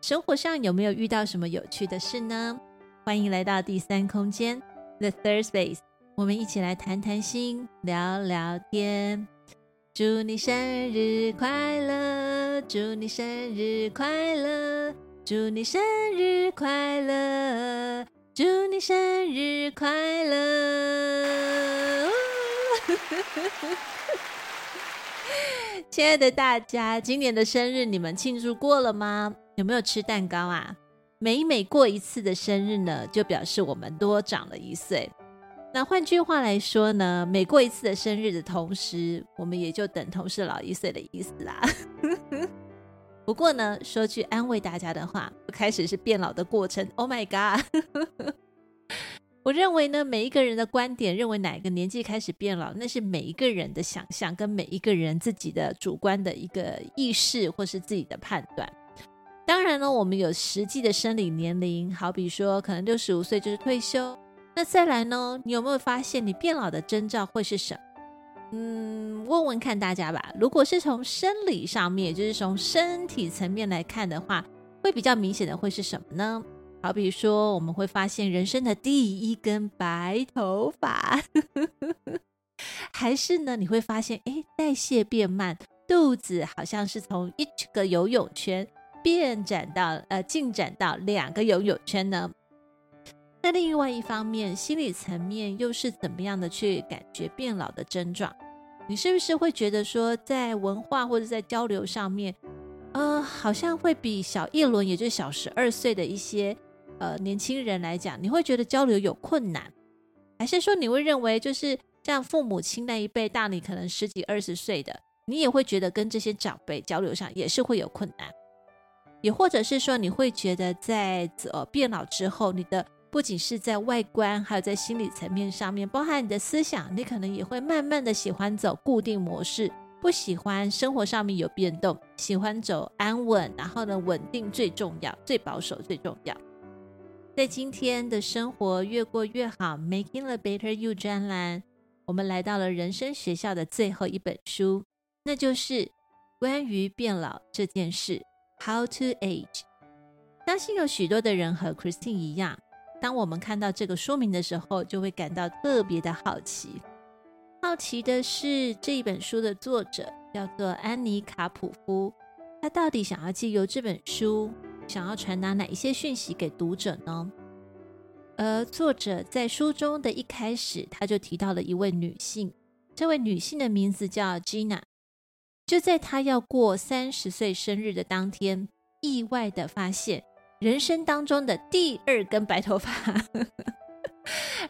生活上有没有遇到什么有趣的事呢？欢迎来到第三空间 The Third Space，我们一起来谈谈心，聊聊天。祝你生日快乐！祝你生日快乐！祝你生日快乐！祝你生日快乐！亲爱的大家，今年的生日你们庆祝过了吗？有没有吃蛋糕啊？每每过一次的生日呢，就表示我们多长了一岁。那换句话来说呢，每过一次的生日的同时，我们也就等同是老一岁的意思啦。不过呢，说句安慰大家的话，开始是变老的过程。Oh my god！我认为呢，每一个人的观点认为哪一个年纪开始变老，那是每一个人的想象跟每一个人自己的主观的一个意识或是自己的判断。当然呢，我们有实际的生理年龄，好比说可能六十五岁就是退休。那再来呢，你有没有发现你变老的征兆会是什么？嗯，问问看大家吧。如果是从生理上面，就是从身体层面来看的话，会比较明显的会是什么呢？好比说，我们会发现人生的第一根白头发，还是呢，你会发现，哎，代谢变慢，肚子好像是从一个游泳圈。变展到呃，进展到两个游泳圈呢？那另外一方面，心理层面又是怎么样的去感觉变老的症状？你是不是会觉得说，在文化或者在交流上面，呃，好像会比小一轮，也就是小十二岁的一些呃年轻人来讲，你会觉得交流有困难？还是说你会认为，就是像父母亲那一辈大你可能十几二十岁的，你也会觉得跟这些长辈交流上也是会有困难？也或者是说，你会觉得在呃变老之后，你的不仅是在外观，还有在心理层面上面，包含你的思想，你可能也会慢慢的喜欢走固定模式，不喜欢生活上面有变动，喜欢走安稳，然后呢，稳定最重要，最保守最重要。在今天的生活越过越好，Making the Better You 专栏，我们来到了人生学校的最后一本书，那就是关于变老这件事。How to age？相信有许多的人和 Christine 一样，当我们看到这个书名的时候，就会感到特别的好奇。好奇的是，这一本书的作者叫做安妮卡普夫，他到底想要借由这本书，想要传达哪一些讯息给读者呢？而作者在书中的一开始，他就提到了一位女性，这位女性的名字叫 Gina。就在他要过三十岁生日的当天，意外的发现人生当中的第二根白头发，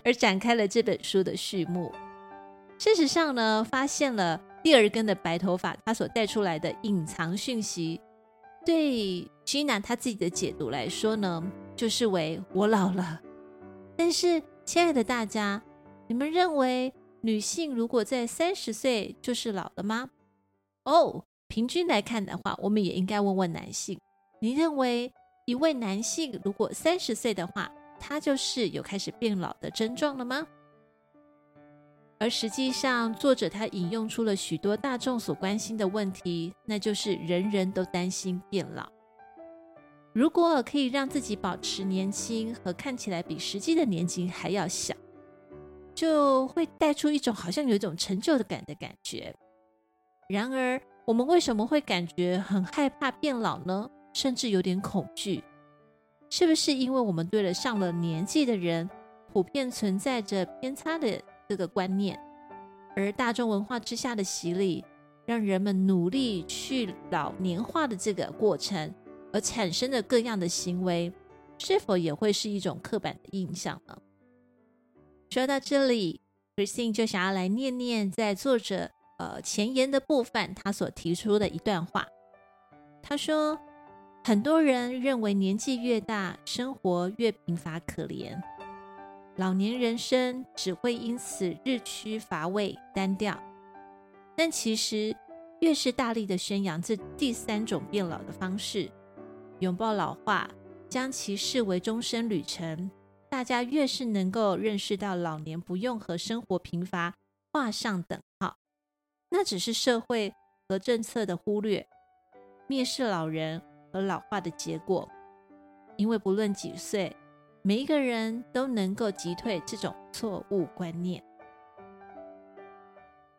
而展开了这本书的序幕。事实上呢，发现了第二根的白头发，它所带出来的隐藏讯息，对 Gina 她自己的解读来说呢，就是为我老了。但是，亲爱的大家，你们认为女性如果在三十岁就是老了吗？哦平均来看的话，我们也应该问问男性：你认为一位男性如果三十岁的话，他就是有开始变老的症状了吗？而实际上，作者他引用出了许多大众所关心的问题，那就是人人都担心变老。如果可以让自己保持年轻和看起来比实际的年纪还要小，就会带出一种好像有一种成就感的感觉。然而，我们为什么会感觉很害怕变老呢？甚至有点恐惧？是不是因为我们对了上了年纪的人，普遍存在着偏差的这个观念，而大众文化之下的洗礼，让人们努力去老年化的这个过程，而产生的各样的行为，是否也会是一种刻板的印象呢？说到这里，Christine 就想要来念念在作者。呃，前言的部分，他所提出的一段话，他说：“很多人认为年纪越大，生活越贫乏可怜，老年人生只会因此日趋乏味单调。但其实，越是大力的宣扬这第三种变老的方式，拥抱老化，将其视为终身旅程，大家越是能够认识到老年不用和生活贫乏画上等，那只是社会和政策的忽略，蔑视老人和老化的结果。因为不论几岁，每一个人都能够击退这种错误观念。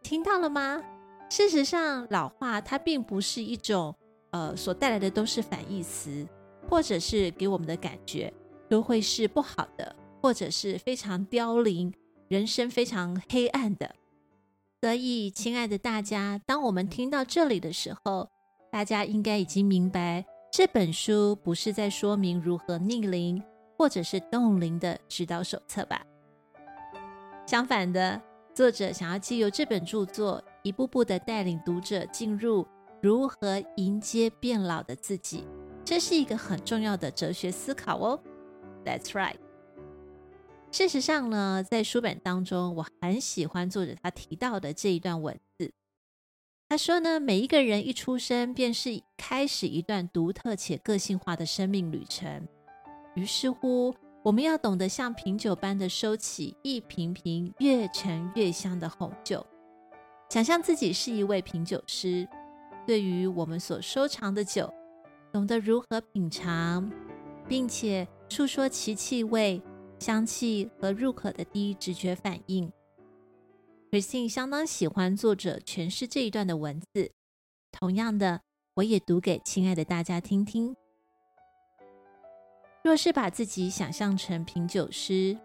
听到了吗？事实上，老化它并不是一种，呃，所带来的都是反义词，或者是给我们的感觉都会是不好的，或者是非常凋零，人生非常黑暗的。所以，亲爱的大家，当我们听到这里的时候，大家应该已经明白，这本书不是在说明如何逆龄或者是冻龄的指导手册吧？相反的，作者想要借由这本著作。一步步的带领读者进入如何迎接变老的自己，这是一个很重要的哲学思考哦。That's right。事实上呢，在书本当中，我很喜欢作者他提到的这一段文字。他说呢，每一个人一出生便是开始一段独特且个性化的生命旅程。于是乎，我们要懂得像品酒般的收起一瓶瓶越陈越香的红酒。想象自己是一位品酒师，对于我们所收藏的酒，懂得如何品尝，并且诉说其气味、香气和入口的第一直觉反应。Christine 相当喜欢作者诠释这一段的文字，同样的，我也读给亲爱的大家听听。若是把自己想象成品酒师，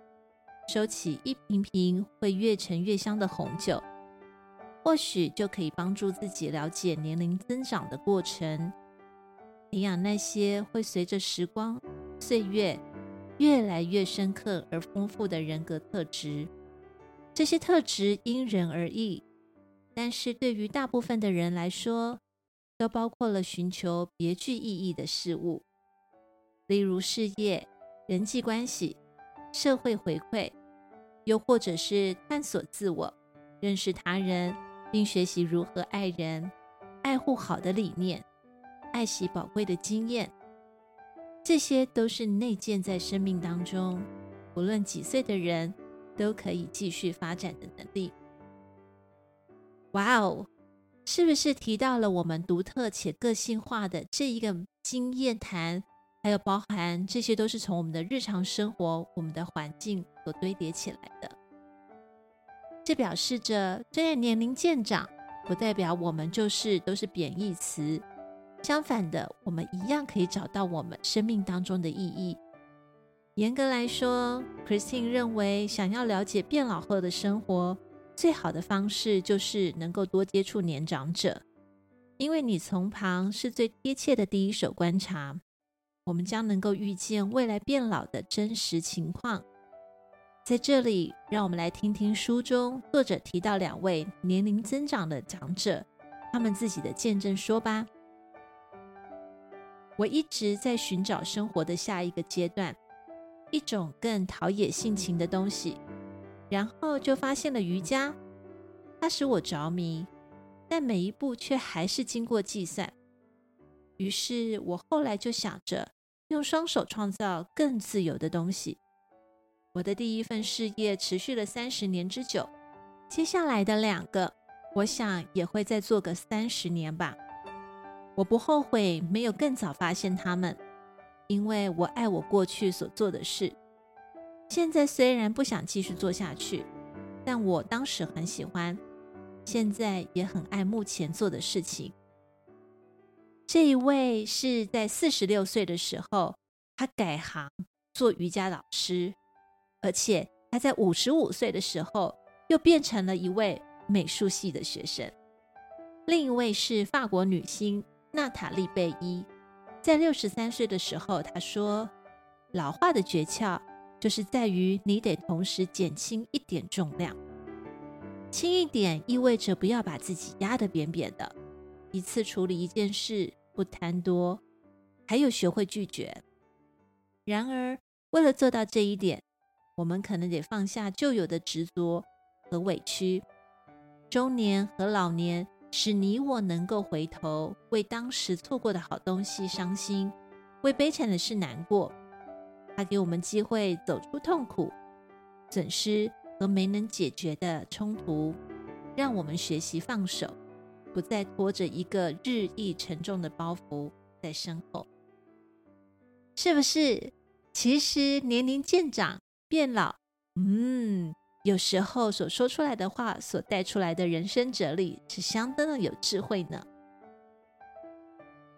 收起一瓶瓶会越陈越香的红酒。或许就可以帮助自己了解年龄增长的过程，培养那些会随着时光岁月越来越深刻而丰富的人格特质。这些特质因人而异，但是对于大部分的人来说，都包括了寻求别具意义的事物，例如事业、人际关系、社会回馈，又或者是探索自我、认识他人。并学习如何爱人、爱护好的理念、爱惜宝贵的经验，这些都是内建在生命当中，无论几岁的人都可以继续发展的能力。哇哦，是不是提到了我们独特且个性化的这一个经验谈？还有包含这些都是从我们的日常生活、我们的环境所堆叠起来的。这表示着，虽然年龄渐长，不代表我们就是都是贬义词。相反的，我们一样可以找到我们生命当中的意义。严格来说，Christine 认为，想要了解变老后的生活，最好的方式就是能够多接触年长者，因为你从旁是最贴切的第一手观察，我们将能够预见未来变老的真实情况。在这里，让我们来听听书中作者提到两位年龄增长的长者，他们自己的见证说吧。我一直在寻找生活的下一个阶段，一种更陶冶性情的东西，然后就发现了瑜伽，它使我着迷，但每一步却还是经过计算。于是我后来就想着用双手创造更自由的东西。我的第一份事业持续了三十年之久，接下来的两个，我想也会再做个三十年吧。我不后悔没有更早发现他们，因为我爱我过去所做的事。现在虽然不想继续做下去，但我当时很喜欢，现在也很爱目前做的事情。这一位是在四十六岁的时候，他改行做瑜伽老师。而且他在五十五岁的时候，又变成了一位美术系的学生。另一位是法国女星娜塔莉贝伊，在六十三岁的时候，她说：“老化的诀窍就是在于你得同时减轻一点重量。轻一点意味着不要把自己压得扁扁的，一次处理一件事，不贪多。还有学会拒绝。然而，为了做到这一点，我们可能得放下旧有的执着和委屈。中年和老年使你我能够回头，为当时错过的好东西伤心，为悲惨的事难过。它给我们机会走出痛苦、损失和没能解决的冲突，让我们学习放手，不再拖着一个日益沉重的包袱在身后。是不是？其实年龄渐长、变老，嗯，有时候所说出来的话，所带出来的人生哲理，是相当的有智慧呢。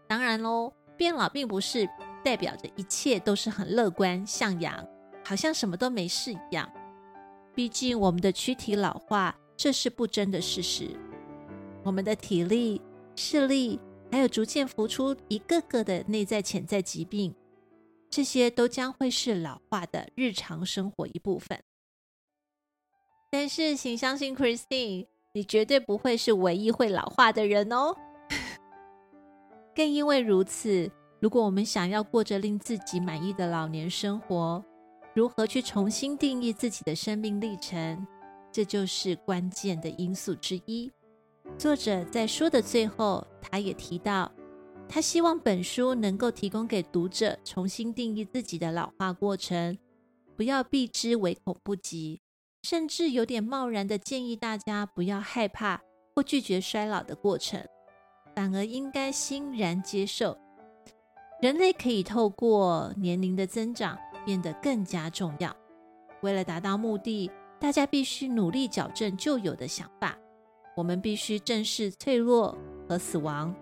当然喽，变老并不是代表着一切都是很乐观、向阳，好像什么都没事一样。毕竟我们的躯体老化，这是不争的事实。我们的体力、视力，还有逐渐浮出一个个的内在潜在疾病。这些都将会是老化的日常生活一部分，但是请相信 Christine，你绝对不会是唯一会老化的人哦。更因为如此，如果我们想要过着令自己满意的老年生活，如何去重新定义自己的生命历程，这就是关键的因素之一。作者在书的最后，他也提到。他希望本书能够提供给读者重新定义自己的老化过程，不要避之唯恐不及，甚至有点贸然的建议大家不要害怕或拒绝衰老的过程，反而应该欣然接受。人类可以透过年龄的增长变得更加重要。为了达到目的，大家必须努力矫正旧有的想法。我们必须正视脆弱和死亡。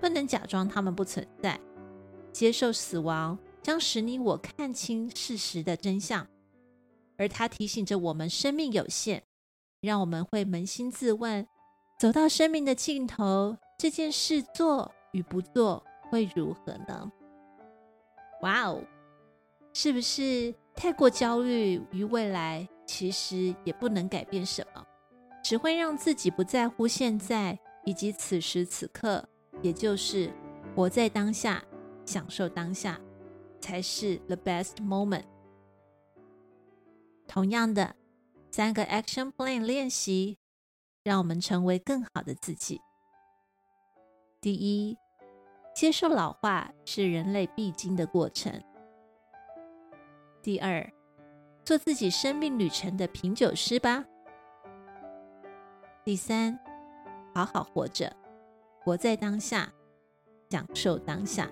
不能假装他们不存在，接受死亡将使你我看清事实的真相，而它提醒着我们生命有限，让我们会扪心自问：走到生命的尽头，这件事做与不做会如何呢？哇哦，是不是太过焦虑于未来？其实也不能改变什么，只会让自己不在乎现在以及此时此刻。也就是活在当下，享受当下，才是 the best moment。同样的，三个 action plan 练习，让我们成为更好的自己。第一，接受老化是人类必经的过程。第二，做自己生命旅程的品酒师吧。第三，好好活着。活在当下，享受当下。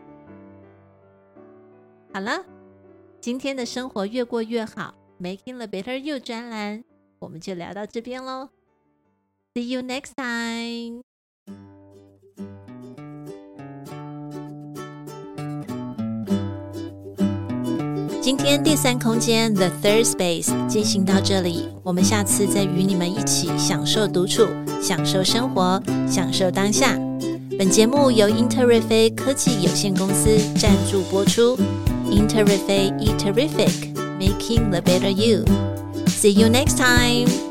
好了，今天的生活越过越好，Making the Better You 专栏，我们就聊到这边喽。See you next time。今天第三空间 The Third Space 进行到这里，我们下次再与你们一起享受独处，享受生活，享受当下。本节目由英特瑞飞科技有限公司赞助播出。英特瑞飞，Eterific Terrific，Making the Better you. See you next time.